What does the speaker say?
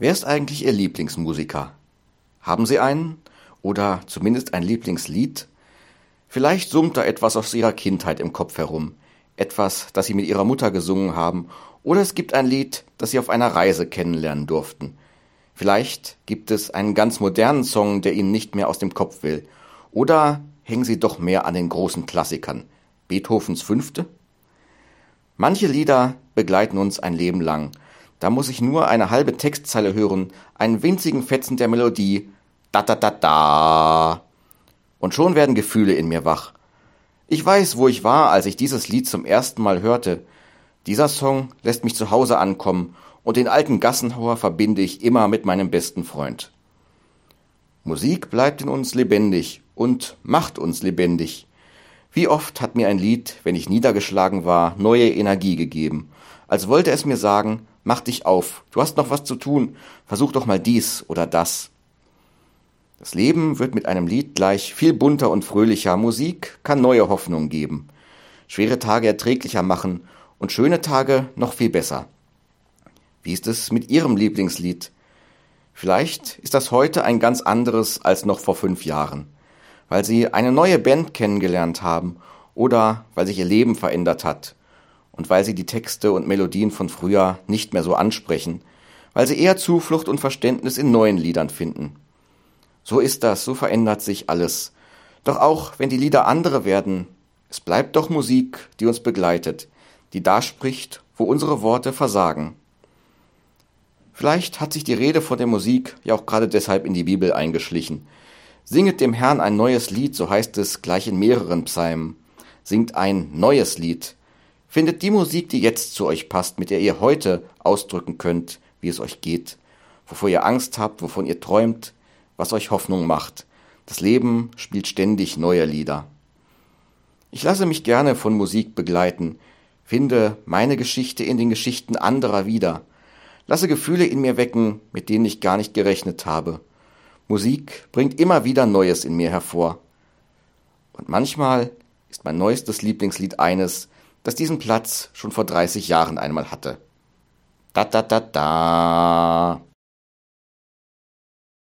Wer ist eigentlich Ihr Lieblingsmusiker? Haben Sie einen? Oder zumindest ein Lieblingslied? Vielleicht summt da etwas aus Ihrer Kindheit im Kopf herum. Etwas, das Sie mit Ihrer Mutter gesungen haben. Oder es gibt ein Lied, das Sie auf einer Reise kennenlernen durften. Vielleicht gibt es einen ganz modernen Song, der Ihnen nicht mehr aus dem Kopf will. Oder hängen Sie doch mehr an den großen Klassikern. Beethovens Fünfte? Manche Lieder begleiten uns ein Leben lang da muss ich nur eine halbe Textzeile hören, einen winzigen Fetzen der Melodie, da da da da. Und schon werden Gefühle in mir wach. Ich weiß, wo ich war, als ich dieses Lied zum ersten Mal hörte. Dieser Song lässt mich zu Hause ankommen und den alten Gassenhauer verbinde ich immer mit meinem besten Freund. Musik bleibt in uns lebendig und macht uns lebendig. Wie oft hat mir ein Lied, wenn ich niedergeschlagen war, neue Energie gegeben, als wollte es mir sagen, Mach dich auf. Du hast noch was zu tun. Versuch doch mal dies oder das. Das Leben wird mit einem Lied gleich viel bunter und fröhlicher. Musik kann neue Hoffnung geben. Schwere Tage erträglicher machen und schöne Tage noch viel besser. Wie ist es mit Ihrem Lieblingslied? Vielleicht ist das heute ein ganz anderes als noch vor fünf Jahren, weil Sie eine neue Band kennengelernt haben oder weil sich Ihr Leben verändert hat und weil sie die Texte und Melodien von früher nicht mehr so ansprechen, weil sie eher Zuflucht und Verständnis in neuen Liedern finden. So ist das, so verändert sich alles. Doch auch wenn die Lieder andere werden, es bleibt doch Musik, die uns begleitet, die da spricht, wo unsere Worte versagen. Vielleicht hat sich die Rede von der Musik ja auch gerade deshalb in die Bibel eingeschlichen. Singet dem Herrn ein neues Lied, so heißt es gleich in mehreren Psalmen. Singt ein neues Lied. Findet die Musik, die jetzt zu euch passt, mit der ihr heute ausdrücken könnt, wie es euch geht, wovor ihr Angst habt, wovon ihr träumt, was euch Hoffnung macht. Das Leben spielt ständig neue Lieder. Ich lasse mich gerne von Musik begleiten, finde meine Geschichte in den Geschichten anderer wieder, lasse Gefühle in mir wecken, mit denen ich gar nicht gerechnet habe. Musik bringt immer wieder Neues in mir hervor. Und manchmal ist mein neuestes Lieblingslied eines, das diesen Platz schon vor 30 Jahren einmal hatte. Da da da da.